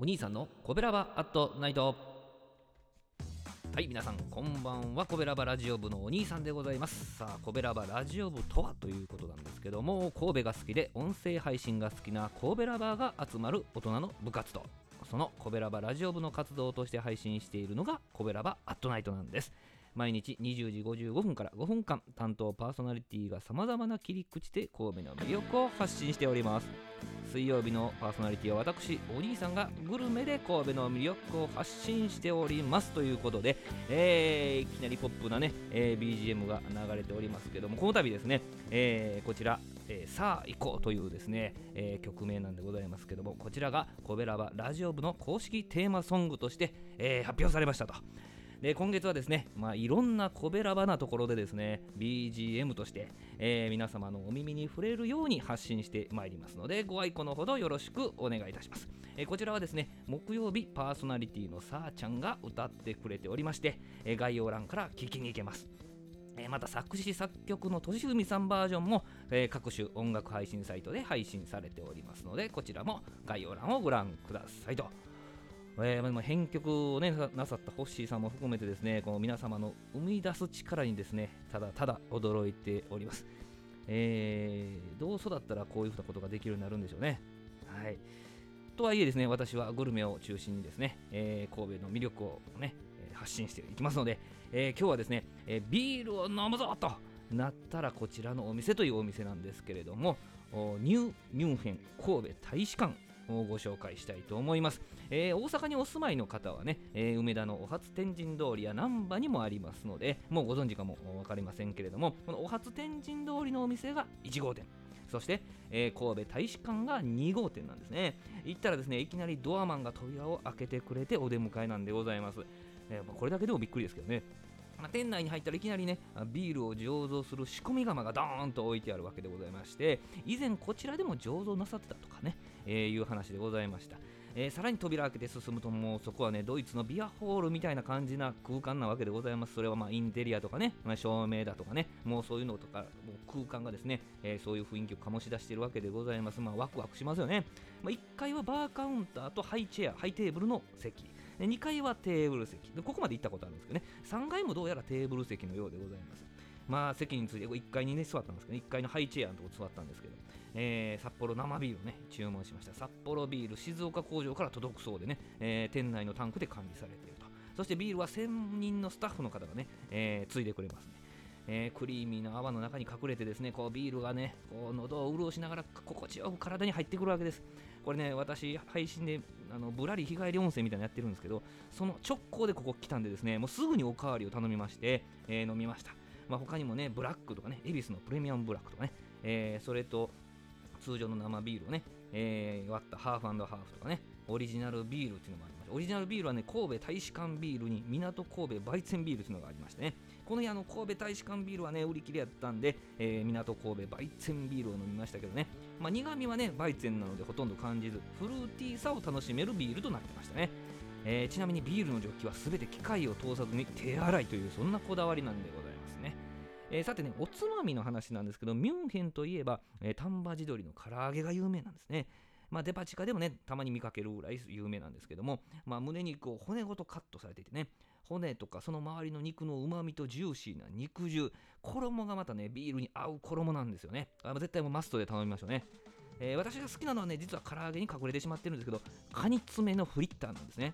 お兄さんのコベラバアットナイト。はい皆さんこんばんは。コベラバラジオ部のお兄さんでございます。さあコベラバラジオ部とはということなんですけども神戸が好きで音声配信が好きな神戸ラバーが集まる大人の部活動そのコベラバラジオ部の活動として配信しているのがコベラバアットナイトなんです。毎日20時55分から5分間担当パーソナリティがさまざまな切り口で神戸の魅力を発信しております。水曜日のパーソナリティは私お兄さんがグルメで神戸の魅力を発信しておりますということで、えー、いきなりポップなね、えー、BGM が流れておりますけどもこの度ですね、えー、こちら、えー、さあ行こうというですね、えー、曲名なんでございますけどもこちらがコベラバラジオ部の公式テーマソングとして、えー、発表されましたと。で今月はですね、まあ、いろんなこべらばなところでですね BGM として、えー、皆様のお耳に触れるように発信してまいりますのでご愛顧のほどよろしくお願いいたします、えー、こちらはですね木曜日パーソナリティのさあちゃんが歌ってくれておりまして、えー、概要欄から聞きに行けます。また作詞作曲のとしふみさんバージョンも、え、各種音楽配信サイトで配信されておりますのでこちらも概要欄をご覧くださいと。えー、編曲を、ね、なさったホッシーさんも含めてですねこの皆様の生み出す力にですねただただ驚いております、えー、どう育ったらこういうふうなことができるようになるんでしょうね。はい。とはいえですね私はグルメを中心にですね、えー、神戸の魅力をね発信していきますので、えー、今日はですね、え、ビールを飲むぞとなったらこちらのお店というお店なんですけれどもニューミュンヘン神戸大使館ご紹介したいと思います、えー、大阪にお住まいの方はね、えー、梅田のお初天神通りや難波にもありますのでもうご存知かも分かりませんけれどもこのお初天神通りのお店が1号店。そして、えー、神戸大使館が2号店なんですね。行ったらですねいきなりドアマンが扉を開けてくれてお出迎えなんでございます、えー、これだけでもびっくりですけどね。まあ、店内に入ったらいきなりねビールを醸造する仕込み窯がドーンと置いてあるわけでございまして以前こちらでも醸造なさってたとかね、えー、いう話でございました、えー、さらに扉開けて進むともうそこはねドイツのビアホールみたいな感じな空間なわけでございます。それはまあインテリアとかね、まあ、照明だとかねもうそういうのとかもう空間がですね、えー、そういう雰囲気を醸し出しているわけでございます。まあワクワクしますよね、まあ、1階はバーカウンターとハイチェアハイテーブルの席。2階はテーブル席。でここまで行ったことあるんですけどね3階もどうやらテーブル席のようでございます。まあ席について1階にね座ったんですけど、1階のハイチェアのとこ座ったんですけど、えー、サッポロ生ビールをね注文しました。サッポロビール静岡工場から届くそうでね、えー、店内のタンクで管理されていると。そしてビールは専任のスタッフの方がね、えー、ついでくれますね。えー、クリーミーな泡の中に隠れてですねこうビールがねこう喉を潤しながら心地よく体に入ってくるわけです。これね私配信であのぶらり日帰り温泉みたいなのやってるんですけどその直行でここ来たんでですねもうすぐにおかわりを頼みまして、えー、飲みました。まあ、他にもねブラックとかね恵比寿のプレミアムブラックとかね、えー、それと通常の生ビールをね、えー、割ったハーフハーフとかねオリジナルビールっていうのもありましたオリジナルビールはね神戸大使館ビールに港神戸バイツェンビールっていうのがありましてねこの日あの神戸大使館ビールはね売り切れやったんで、えー、港神戸バイツェンビールを飲みましたけどね、まあ、苦味はねバイツェンなのでほとんど感じずフルーティーさを楽しめるビールとなってましたね。えー、ちなみにビールのジョッキは全て機械を通さずに手洗いというそんなこだわりなんでございますね。えー、さてね、おつまみの話なんですけど、ミュンヘンといえば、えー、丹波地鶏の唐揚げが有名なんですね。まあ、デパ地下でもね、たまに見かけるぐらい有名なんですけども、まあ、胸肉を骨ごとカットされていてね、骨とかその周りの肉のうまみとジューシーな肉汁、衣がまたね、ビールに合う衣なんですよね。あ絶対もうマストで頼みましょうね。えー、私が好きなのはね、実は唐揚げに隠れてしまってるんですけど、カニ爪のフリッターなんですね。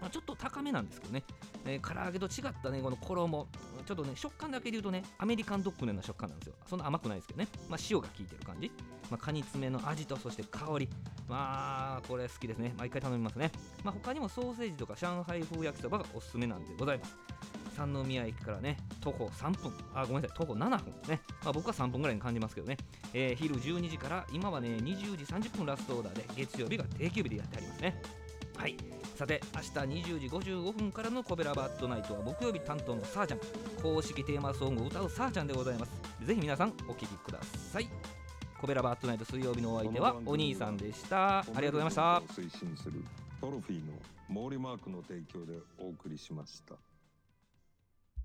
まあ、ちょっと高めなんですけどね、えー、唐揚げと違ったね、この衣、ちょっとね、食感だけで言うとね、アメリカンドッグのような食感なんですよ。そんな甘くないですけどね、まあ、塩が効いてる感じ、まあ、カニ爪の味と、そして香り、まあ、これ好きですね。毎回頼みますね。まあ、他にもソーセージとか上海風焼きそばがおすすめなんでございます。三宮駅からね、徒歩3分、あ、ごめんなさい、徒歩7分ね。まあ、僕は3分ぐらいに感じますけどね、えー、昼12時から、今はね、20時30分ラストオーダーで、月曜日が定休日でやってありますね。はい。さて明日20時55分からのコベラバットナイトは木曜日担当のさーちゃん公式テーマソングを歌うさーちゃんでございますぜひ皆さんお聴きくださいコベラバットナイト水曜日のお相手はお兄さんでした。ありがとうございました。推進するトロフィーの毛利マークの提供でお送りしました